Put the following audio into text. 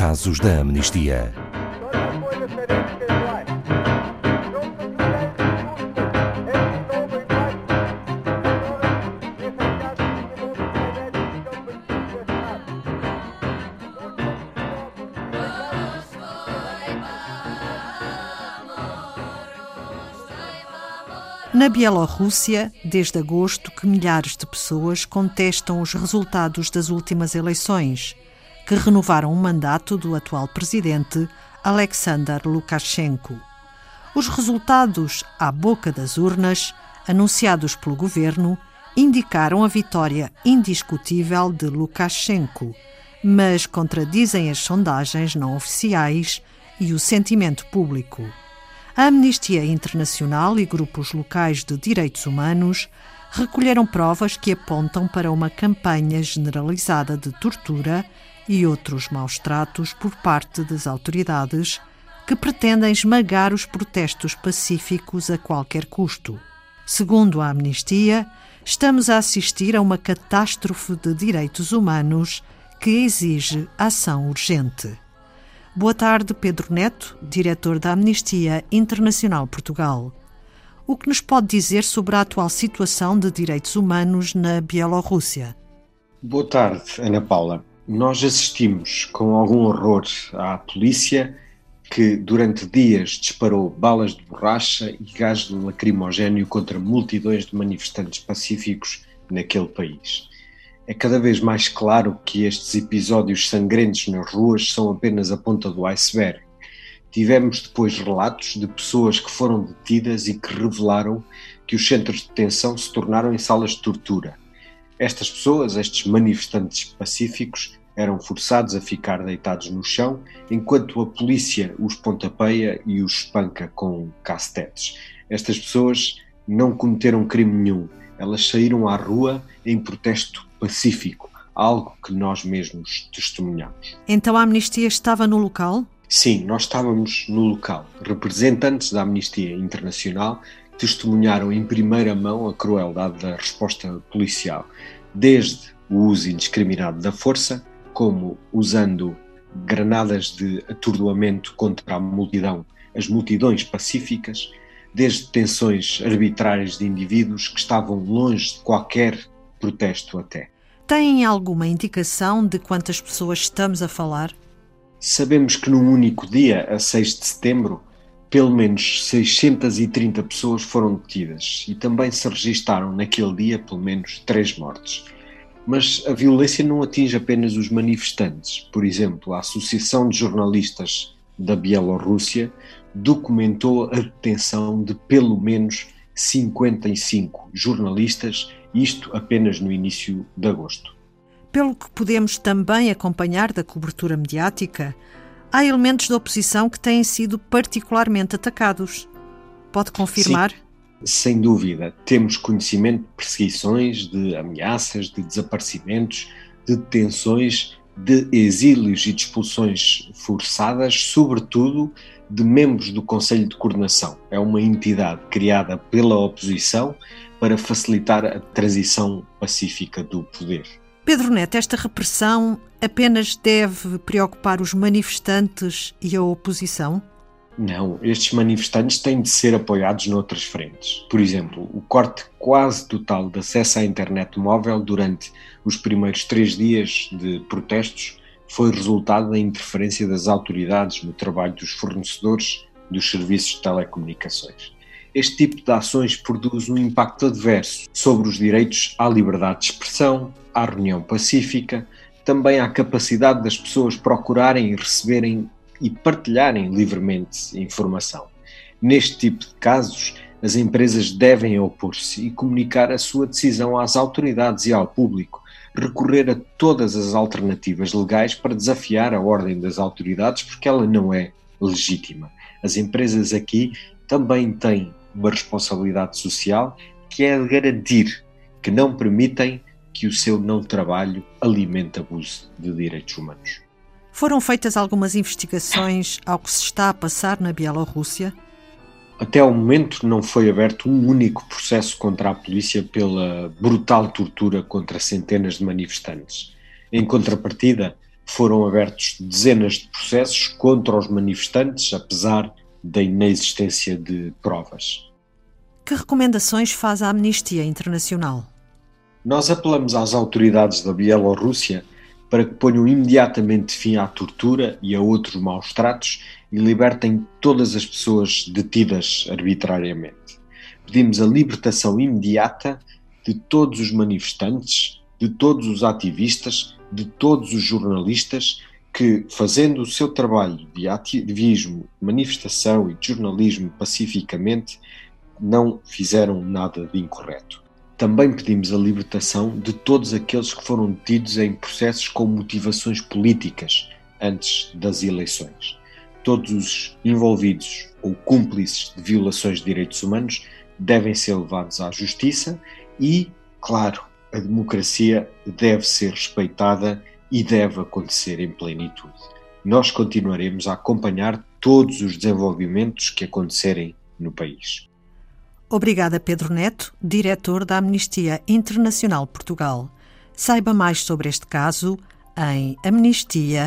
casos da amnistia. Na Bielorrússia, desde agosto, que milhares de pessoas contestam os resultados das últimas eleições, que renovaram o mandato do atual presidente Alexander Lukashenko. Os resultados à boca das urnas, anunciados pelo governo, indicaram a vitória indiscutível de Lukashenko, mas contradizem as sondagens não oficiais e o sentimento público. A Amnistia Internacional e grupos locais de direitos humanos recolheram provas que apontam para uma campanha generalizada de tortura e outros maus tratos por parte das autoridades que pretendem esmagar os protestos pacíficos a qualquer custo. Segundo a Amnistia, estamos a assistir a uma catástrofe de direitos humanos que exige ação urgente. Boa tarde, Pedro Neto, diretor da Amnistia Internacional Portugal. O que nos pode dizer sobre a atual situação de direitos humanos na Bielorrússia? Boa tarde, Ana Paula. Nós assistimos com algum horror à polícia que durante dias disparou balas de borracha e gás lacrimogéneo contra multidões de manifestantes pacíficos naquele país. É cada vez mais claro que estes episódios sangrentos nas ruas são apenas a ponta do iceberg. Tivemos depois relatos de pessoas que foram detidas e que revelaram que os centros de detenção se tornaram em salas de tortura. Estas pessoas, estes manifestantes pacíficos, eram forçados a ficar deitados no chão enquanto a polícia os pontapeia e os espanca com castetes. Estas pessoas não cometeram crime nenhum, elas saíram à rua em protesto pacífico, algo que nós mesmos testemunhamos. Então a Amnistia estava no local? Sim, nós estávamos no local. Representantes da Amnistia Internacional testemunharam em primeira mão a crueldade da resposta policial, desde o uso indiscriminado da força, como usando granadas de atordoamento contra a multidão, as multidões pacíficas, desde detenções arbitrárias de indivíduos que estavam longe de qualquer protesto até. Tem alguma indicação de quantas pessoas estamos a falar? Sabemos que num único dia, a 6 de setembro, pelo menos 630 pessoas foram detidas e também se registaram naquele dia pelo menos três mortes. Mas a violência não atinge apenas os manifestantes. Por exemplo, a Associação de Jornalistas da Bielorrússia documentou a detenção de pelo menos 55 jornalistas, isto apenas no início de agosto. Pelo que podemos também acompanhar da cobertura mediática, há elementos da oposição que têm sido particularmente atacados. Pode confirmar? Sim, sem dúvida. Temos conhecimento de perseguições, de ameaças, de desaparecimentos, de detenções, de exílios e de expulsões forçadas, sobretudo de membros do Conselho de Coordenação. É uma entidade criada pela oposição para facilitar a transição pacífica do poder. Pedro Neto, esta repressão apenas deve preocupar os manifestantes e a oposição? Não, estes manifestantes têm de ser apoiados noutras frentes. Por exemplo, o corte quase total de acesso à internet móvel durante os primeiros três dias de protestos foi resultado da interferência das autoridades no trabalho dos fornecedores dos serviços de telecomunicações. Este tipo de ações produz um impacto adverso sobre os direitos à liberdade de expressão, à reunião pacífica, também à capacidade das pessoas procurarem e receberem e partilharem livremente informação. Neste tipo de casos, as empresas devem opor-se e comunicar a sua decisão às autoridades e ao público, recorrer a todas as alternativas legais para desafiar a ordem das autoridades, porque ela não é legítima. As empresas aqui também têm uma responsabilidade social que é garantir que não permitem que o seu não trabalho alimente abuso de direitos humanos. Foram feitas algumas investigações ao que se está a passar na Bielorrússia? Até ao momento não foi aberto um único processo contra a polícia pela brutal tortura contra centenas de manifestantes. Em contrapartida, foram abertos dezenas de processos contra os manifestantes, apesar da inexistência de provas. Que recomendações faz a Amnistia Internacional? Nós apelamos às autoridades da Bielorrússia para que ponham imediatamente fim à tortura e a outros maus tratos e libertem todas as pessoas detidas arbitrariamente. Pedimos a libertação imediata de todos os manifestantes, de todos os ativistas, de todos os jornalistas que, fazendo o seu trabalho de ativismo, manifestação e de jornalismo pacificamente, não fizeram nada de incorreto. Também pedimos a libertação de todos aqueles que foram detidos em processos com motivações políticas antes das eleições. Todos os envolvidos ou cúmplices de violações de direitos humanos devem ser levados à justiça e, claro, a democracia deve ser respeitada e deve acontecer em plenitude. Nós continuaremos a acompanhar todos os desenvolvimentos que acontecerem no país. Obrigada, Pedro Neto, diretor da Amnistia Internacional Portugal. Saiba mais sobre este caso em amnistia.pt.